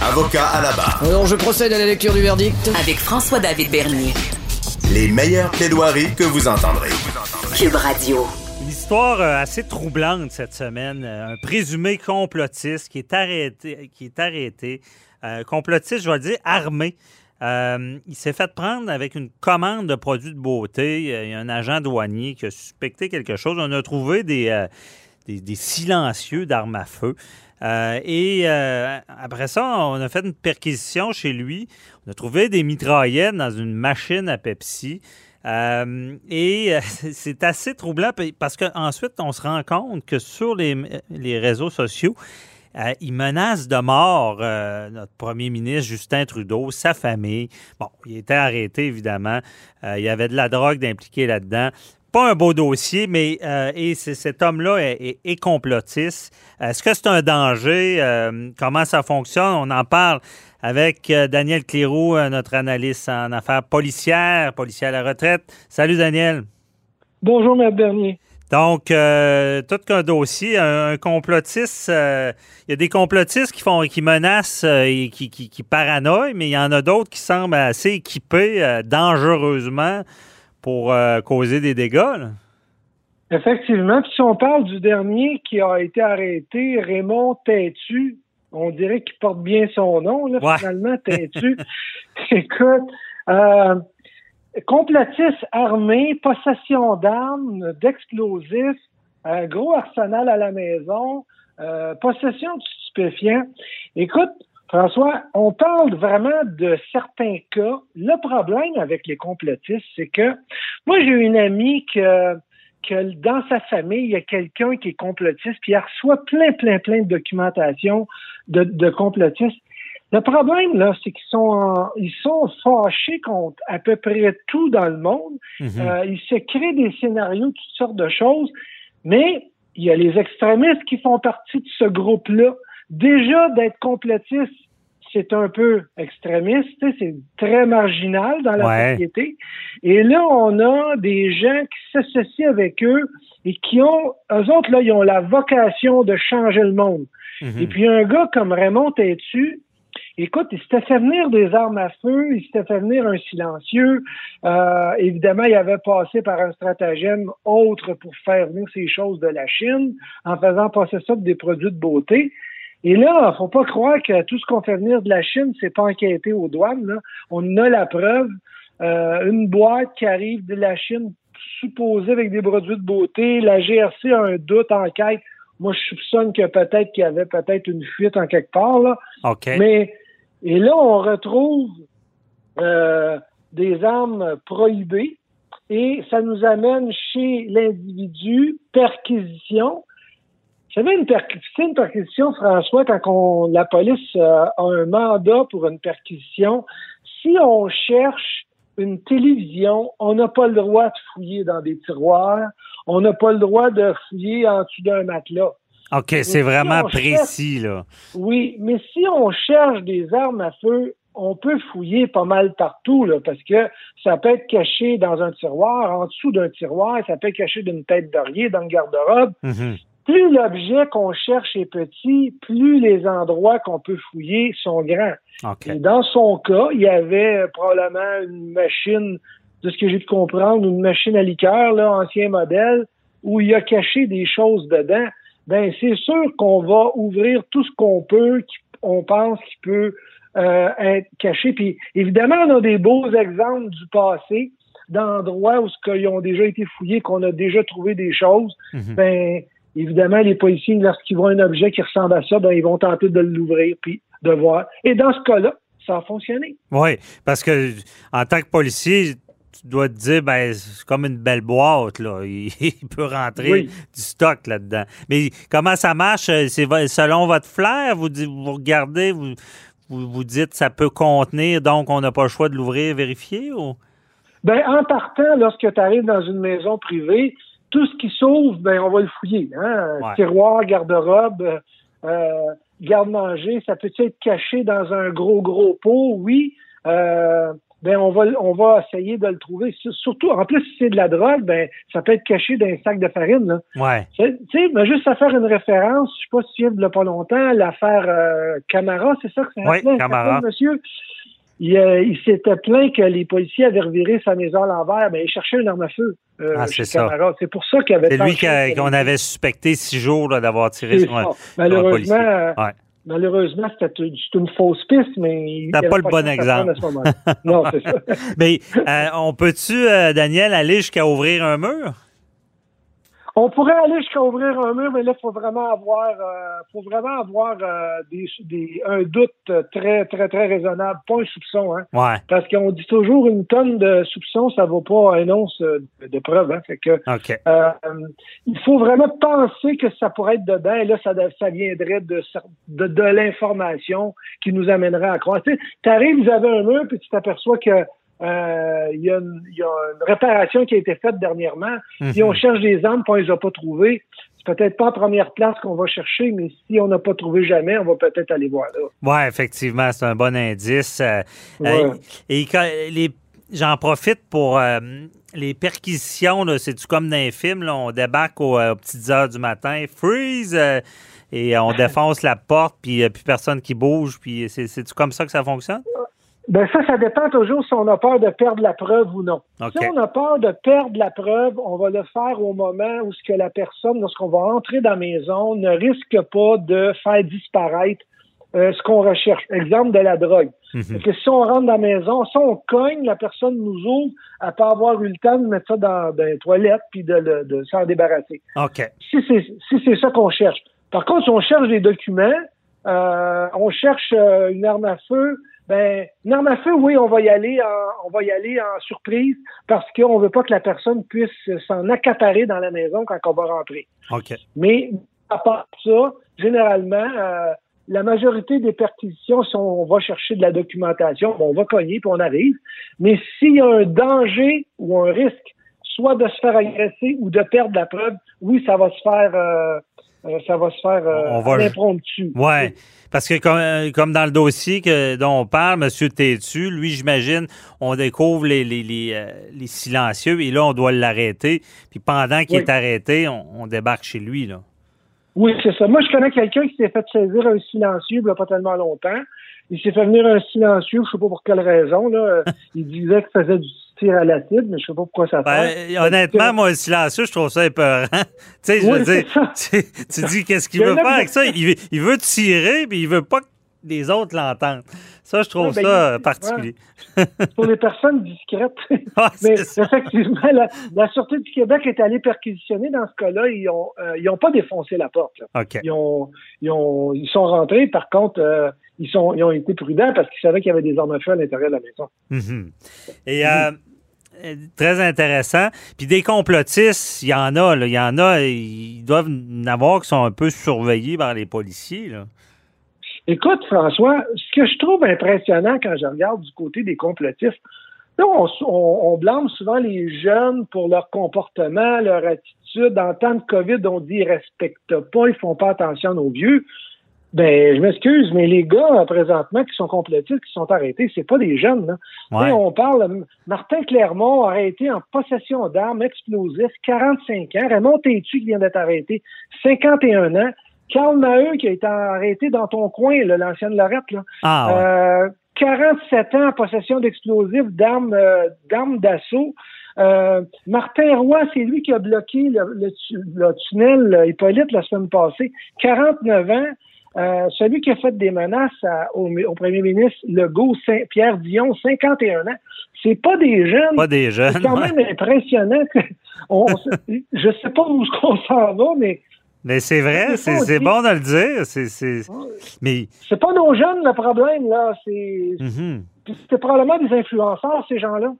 Avocat à la barre. Alors, je procède à la lecture du verdict. Avec François-David Bernier. Les meilleures plaidoiries que vous entendrez. Cube Radio. Une histoire euh, assez troublante cette semaine. Euh, Un présumé complotiste qui est arrêté, qui est arrêté. Euh, complotiste, je vais dire, armé. Euh, il s'est fait prendre avec une commande de produits de beauté. Il y a un agent douanier qui a suspecté quelque chose. On a trouvé des, euh, des, silencieux d'armes à feu. Euh, et euh, après ça, on a fait une perquisition chez lui. On a trouvé des mitraillettes dans une machine à Pepsi. Euh, et c'est assez troublant parce qu'ensuite, on se rend compte que sur les, réseaux sociaux, il menace de mort notre premier ministre Justin Trudeau, sa famille. Bon, il était arrêté, évidemment. Il y avait de la drogue d'impliquer là-dedans. Pas un beau dossier, mais euh, et cet homme-là est, est- est complotiste. Est-ce que c'est un danger? Euh, comment ça fonctionne? On en parle avec euh, Daniel Cléroux, notre analyste en affaires policières, policier à la retraite. Salut, Daniel. Bonjour, M. Bernier. Donc, euh, tout qu'un dossier, un, un complotiste, euh, il y a des complotistes qui font, qui menacent euh, et qui, qui, qui paranoïent, mais il y en a d'autres qui semblent assez équipés dangereusement pour euh, causer des dégâts. là. Effectivement. Puis si on parle du dernier qui a été arrêté, Raymond Têtu, on dirait qu'il porte bien son nom, là, Ouais. finalement, Têtu. Écoute, euh, complotiste armé, possession d'armes, d'explosifs, un gros arsenal à la maison, euh, possession de stupéfiants. Écoute, François, on parle vraiment de certains cas. Le problème avec les complotistes, c'est que moi, j'ai une amie que, que dans sa famille, il y a quelqu'un qui est complotiste, puis elle reçoit plein, plein, plein de documentation de, de complotistes. Le problème, là, c'est qu'ils sont en- ils sont fâchés contre à peu près tout dans le monde. Euh, ils se créent des scénarios, toutes sortes de choses, mais il y a les extrémistes qui font partie de ce groupe-là. Déjà, d'être complotiste, c'est un peu extrémiste, c'est très marginal dans la Ouais. société. Et là, on a des gens qui s'associent avec eux et qui ont, eux autres, là, ils ont la vocation de changer le monde. Mhm. Et puis un gars comme Raymond Tétu, écoute, il s'était fait venir des armes à feu, il s'était fait venir un silencieux. Euh, évidemment, il avait passé par un stratagème autre pour faire venir ces choses de la Chine, en faisant passer ça pour des produits de beauté. Et là, faut pas croire que tout ce qu'on fait venir de la Chine, c'est pas enquêté aux douanes. Là. On a la preuve. Euh, une boîte qui arrive de la Chine supposée avec des produits de beauté. La GRC a un doute, enquête. Moi, je soupçonne que peut-être qu'il y avait peut-être une fuite en quelque part. Là. OK. Mais et là, on retrouve euh, des armes prohibées et ça nous amène chez l'individu perquisition. Vous savez, une, c'est une perquisition, François, quand on, la police euh, a un mandat pour une perquisition, si on cherche une télévision, on n'a pas le droit de fouiller dans des tiroirs, on n'a pas le droit de fouiller en dessous d'un matelas. OK, c'est si vraiment précis, là. Oui, mais si on cherche des armes à feu, on peut fouiller pas mal partout, là, parce que ça peut être caché dans un tiroir, en dessous d'un tiroir, ça peut être caché d'une tête d'oreiller dans le garde-robe. Mhm. Plus l'objet qu'on cherche est petit, plus les endroits qu'on peut fouiller sont grands. OK. Et dans son cas, il y avait probablement une machine, de ce que j'ai pu comprendre, une machine à liqueur, là, ancien modèle, où il a caché des choses dedans. Ben, c'est sûr qu'on va ouvrir tout ce qu'on peut, qu'on pense qui peut euh, être caché. Puis, évidemment, on a des beaux exemples du passé, d'endroits où ce qu'ils ont déjà été fouillés, qu'on a déjà trouvé des choses. Mhm. Ben, évidemment, les policiers, lorsqu'ils voient un objet qui ressemble à ça, ben, ils vont tenter de l'ouvrir puis de voir. Et dans ce cas-là, ça a fonctionné. Oui, parce que en tant que policier, tu dois te dire, ben, c'est comme une belle boîte, là. Il, il peut rentrer Oui. du stock là-dedans. Mais comment ça marche? C'est selon votre flair? Vous, vous regardez, vous, vous, vous dites ça peut contenir, donc on n'a pas le choix de l'ouvrir, vérifier ou? Ben, en partant, lorsque tu arrives dans une maison privée, tout ce qui s'ouvre, ben, on va le fouiller. Hein? Ouais. Tiroir, garde-robe, euh, garde-manger, ça peut être caché dans un gros, gros pot, oui. Euh, ben on va on va essayer de le trouver. Surtout, en plus, si c'est de la drogue, ben ça peut être caché dans un sac de farine. Là. Ouais. Tu sais, mais juste à faire une référence, je sais pas si tu il y a pas longtemps, l'affaire euh, Camara, c'est ça que c'est Oui, Camara. monsieur? Il, euh, il s'était plaint que les policiers avaient reviré sa maison à l'envers, mais il cherchait une arme à feu. euh, Ah, c'est ça. C'est pour ça qu'il avait C'est lui qu'on avait suspecté six jours d'avoir tiré sur un, sur un policier. Malheureusement, euh, Ouais. malheureusement, c'était une, fausse piste, mais il T'as avait pas le bon exemple. à ce non, c'est ça. Mais euh, on peut-tu, Daniel, aller jusqu'à ouvrir un mur? On pourrait aller jusqu'à ouvrir un mur, mais là, il faut vraiment avoir, euh, faut vraiment avoir euh, des, des, un doute très, très, très raisonnable, pas un soupçon, hein. Ouais. Parce qu'on dit toujours une tonne de soupçons, ça vaut pas un once de preuve, hein. Fait que OK. euh, il faut vraiment penser que ça pourrait être dedans, et là, ça, ça viendrait de, de, de l'information qui nous amènerait à croire. Tu arrives, vous avez un mur, puis tu t'aperçois que euh, il y, a une- il y a une réparation qui a été faite dernièrement. Si on cherche des armes et on les a pas trouvées, c'est peut-être pas en première place qu'on va chercher, mais si on n'a pas trouvé jamais, on va peut-être aller voir là. Ouais, effectivement, c'est un bon indice. Euh, Ouais. euh, et quand les, j'en profite pour euh, les perquisitions. C'est-tu comme dans les films? là, on débarque aux, aux petites heures du matin, freeze, euh, et on défonce la porte, puis euh, plus personne qui bouge. Puis c'est- c'est-tu comme ça que ça fonctionne? Ben ça, ça dépend toujours si on a peur de perdre la preuve ou non. OK. Si on a peur de perdre la preuve, on va le faire au moment où ce que la personne, lorsqu'on va entrer dans la maison, ne risque pas de faire disparaître euh, ce qu'on recherche. Exemple de la drogue. Mhm. Fait que si on rentre dans la maison, si on cogne, la personne nous ouvre, elle peut avoir eu le temps de mettre ça dans, dans les toilettes puis de, le- de s'en débarrasser. OK. Si c'est si c'est ça qu'on cherche. Par contre, si on cherche des documents, euh, on cherche euh, une arme à feu, ben arme à feu, oui, on va y aller en, on va y aller en surprise parce qu'on veut pas que la personne puisse s'en accaparer dans la maison quand on va rentrer. OK. Mais à part ça, généralement, euh, la majorité des perquisitions, si on va chercher de la documentation, on va cogner puis on arrive. Mais s'il y a un danger ou un risque, soit de se faire agresser ou de perdre la preuve, oui, ça va se faire, euh, euh, ça va se faire euh, On va- à l'impromptu. Ouais. Parce que comme, euh, comme dans le dossier que, dont on parle, M. Tétu, lui, j'imagine, on découvre les, les, les, euh, les silencieux et là, on doit l'arrêter. Puis pendant qu'il Oui. est arrêté, on, on débarque chez lui. Là. Oui, c'est ça. Moi, je connais quelqu'un qui s'est fait saisir un silencieux il n'y a pas tellement longtemps. Il s'est fait venir un silencieux, je sais pas pour quelle raison. Là. Il disait qu'il faisait du tir à l'acide, mais je sais pas pourquoi ça Ben, fait. euh, honnêtement, moi, le silencieux, je trouve ça épeurant. tu sais, je Oui, veux dire, c'est ça. tu, tu dis qu'est-ce qu'il veut faire avec ça? Il, veut- il veut tirer, puis il veut pas que les autres l'entendent. Ça, je trouve Ouais, ben, ça il- euh, particulier. Pour les personnes discrètes. Ah, Mais ça. effectivement, la, la Sûreté du Québec est allée perquisitionner dans ce cas-là. Ils ont, euh, pas défoncé la porte. Ils, ont, ils, ont, ils sont rentrés. Par contre, euh, ils, sont, ils ont été prudents parce qu'ils savaient qu'il y avait des armes à feu à l'intérieur de la maison. Mhm. Et euh, très intéressant. Puis des complotistes, il y en a, là. Il y en a, ils doivent en avoir qui sont un peu surveillés par les policiers, là. Écoute, François, ce que je trouve impressionnant quand je regarde du côté des complotistes, là, on, blâme souvent les jeunes pour leur comportement, leur attitude. En temps de COVID, on dit ils respectent pas, ils font pas attention nos vieux. Ben, je m'excuse, mais les gars, euh, présentement, qui sont complotistes, qui sont arrêtés, c'est pas des jeunes, là. Ouais. On parle, euh, Martin Clermont arrêté en possession d'armes explosives, 45 ans. Raymond Tétu qui vient d'être arrêté, 51 ans. Carl Maheu qui a été arrêté dans ton coin, là, l'ancienne Lorette, là. Ah, ouais. Euh, 47 ans en possession d'explosifs, d'armes, euh, d'armes d'assaut. Euh, Martin Roy, c'est lui qui a bloqué le, le tunnel euh, Hippolyte la semaine passée. 49 ans. Euh, celui qui a fait des menaces à- au, au premier ministre Legault, Saint- Pierre Dion, 51 ans. C'est pas des jeunes. Pas des C'est jeunes. quand ouais. même impressionnant. Que on, je sais pas où on s'en va, mais Mais c'est vrai, C'est c'est c'est bon de le dire. C'est, c'est- Mais, c'est pas nos jeunes le problème, là. C'est c'est probablement des influenceurs, ces gens-là.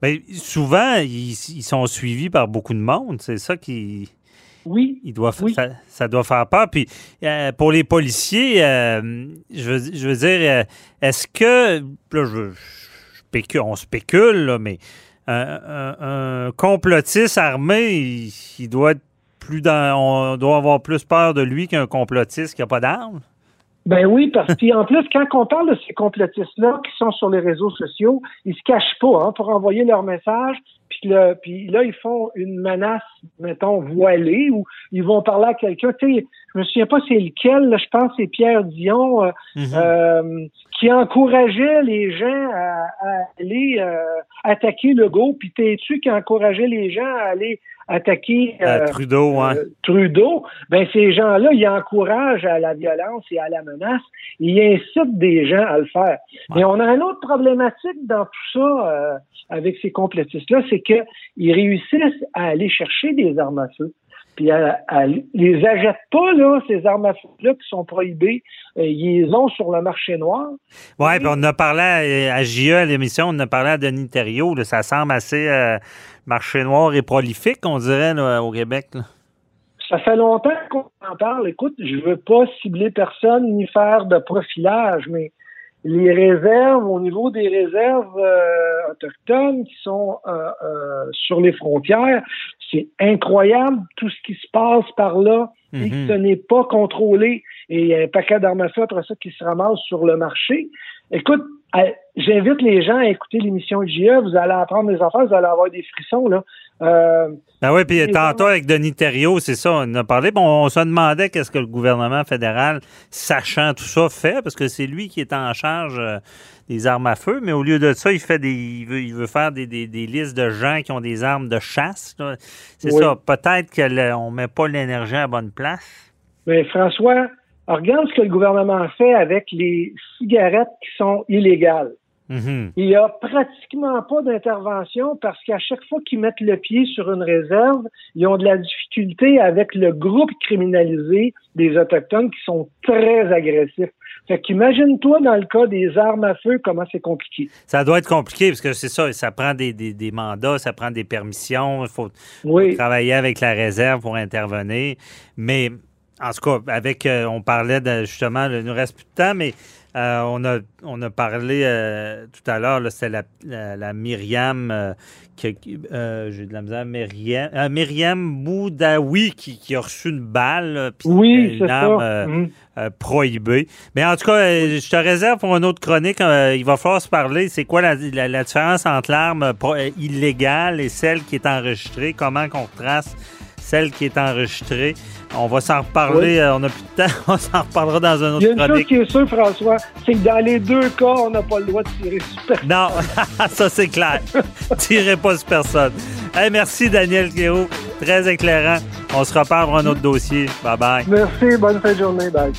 Ben, souvent, ils, ils sont suivis par beaucoup de monde. C'est ça qui. Oui. Il doit, Oui. ça, ça doit faire peur. Puis euh, pour les policiers, euh, je, veux, je veux dire, euh, est-ce que, là, je, on spécule, là, mais un, complotiste armé, il, il doit être plus dans, on doit avoir plus peur de lui qu'un complotiste qui n'a pas d'armes? Ben oui, parce qu'en plus, quand on parle de ces complotistes-là qui sont sur les réseaux sociaux, ils se cachent pas hein, pour envoyer leur message. Puis, le- puis là, ils font une menace, mettons, voilée, ou ils vont parler à quelqu'un. Tu sais, je me souviens pas c'est lequel, là, je pense que c'est Pierre Dion, euh, euh, qui encourageait les gens à, à aller euh, attaquer le go. Puis t'es-tu qui encourageait les gens à aller attaquer Euh, Trudeau, hein. Trudeau, ben ces gens-là, ils encouragent à la violence et à la menace. Ils incitent des gens à le faire. Mais on a une autre problématique dans tout ça euh, avec ces complotistes-là, c'est qu'ils réussissent à aller chercher des armes à feu. Puis à, à- les achètent pas, là, ces armes à feu-là qui sont prohibées. Euh, ils les ont sur le marché noir. Oui, puis on en a parlé à, à JE, à l'émission, on a parlé à Denis Thériault. là, ça semble assez euh, marché noir et prolifique, on dirait, là, au Québec. là. Ça fait longtemps qu'on en parle. Écoute, je veux pas cibler personne ni faire de profilage, mais les réserves, au niveau des réserves euh, autochtones qui sont euh, euh, sur les frontières, c'est incroyable tout ce qui se passe par là et que Mhm. ce n'est pas contrôlé. Et il y a un paquet d'armes à feu après ça qui se ramassent sur le marché. Écoute, euh, j'invite les gens à écouter l'émission JE. Vous allez apprendre des affaires, vous allez avoir des frissons. là. Euh, Ben oui, puis tantôt avec Denis Thériault, c'est ça, on en a parlé. Bon, on se demandait qu'est-ce que le gouvernement fédéral, sachant tout ça, fait, parce que c'est lui qui est en charge euh, des armes à feu, mais au lieu de ça, il fait des, il veut, il veut faire des, des- des listes de gens qui ont des armes de chasse. C'est Oui. ça. Peut-être qu'on ne met pas l'énergie à la bonne place. Mais François, regarde ce que le gouvernement fait avec les cigarettes qui sont illégales. Mhm. Il n'y a pratiquement pas d'intervention parce qu'à chaque fois qu'ils mettent le pied sur une réserve, ils ont de la difficulté avec le groupe criminalisé des Autochtones qui sont très agressifs. Fait qu'imagine-toi dans le cas des armes à feu, comment c'est compliqué. Ça doit être compliqué parce que c'est ça, ça prend des, des- des mandats, ça prend des permissions, il faut, Oui. travailler avec la réserve pour intervenir. Mais en tout cas, avec, euh, on parlait de, justement, il nous reste plus de temps, mais euh, on, a, on a parlé euh, tout à l'heure, c'était la, la, la Myriam, euh, euh, j'ai de la misère, Myriam, Myriam Boudaoui qui, qui a reçu une balle, puis Oui, une c'est arme euh, prohibée. Mais en tout cas, je te réserve pour une autre chronique. il va falloir se parler. C'est quoi la, la- différence entre l'arme illégale et celle qui est enregistrée? Comment qu'on retrace celle qui est enregistrée? On va s'en reparler. Oui. euh, on n'a plus de temps. On s'en reparlera dans un Il y a autre une chose chronique. qui est sûre, François, c'est que dans les deux cas, on n'a pas le droit de tirer sur personne. Non, ça c'est clair. Tirez pas sur personne. Hey, merci Daniel Théo. Très éclairant. On se reparle pour un autre dossier. Bye bye. Merci, bonne fin de journée. Bye.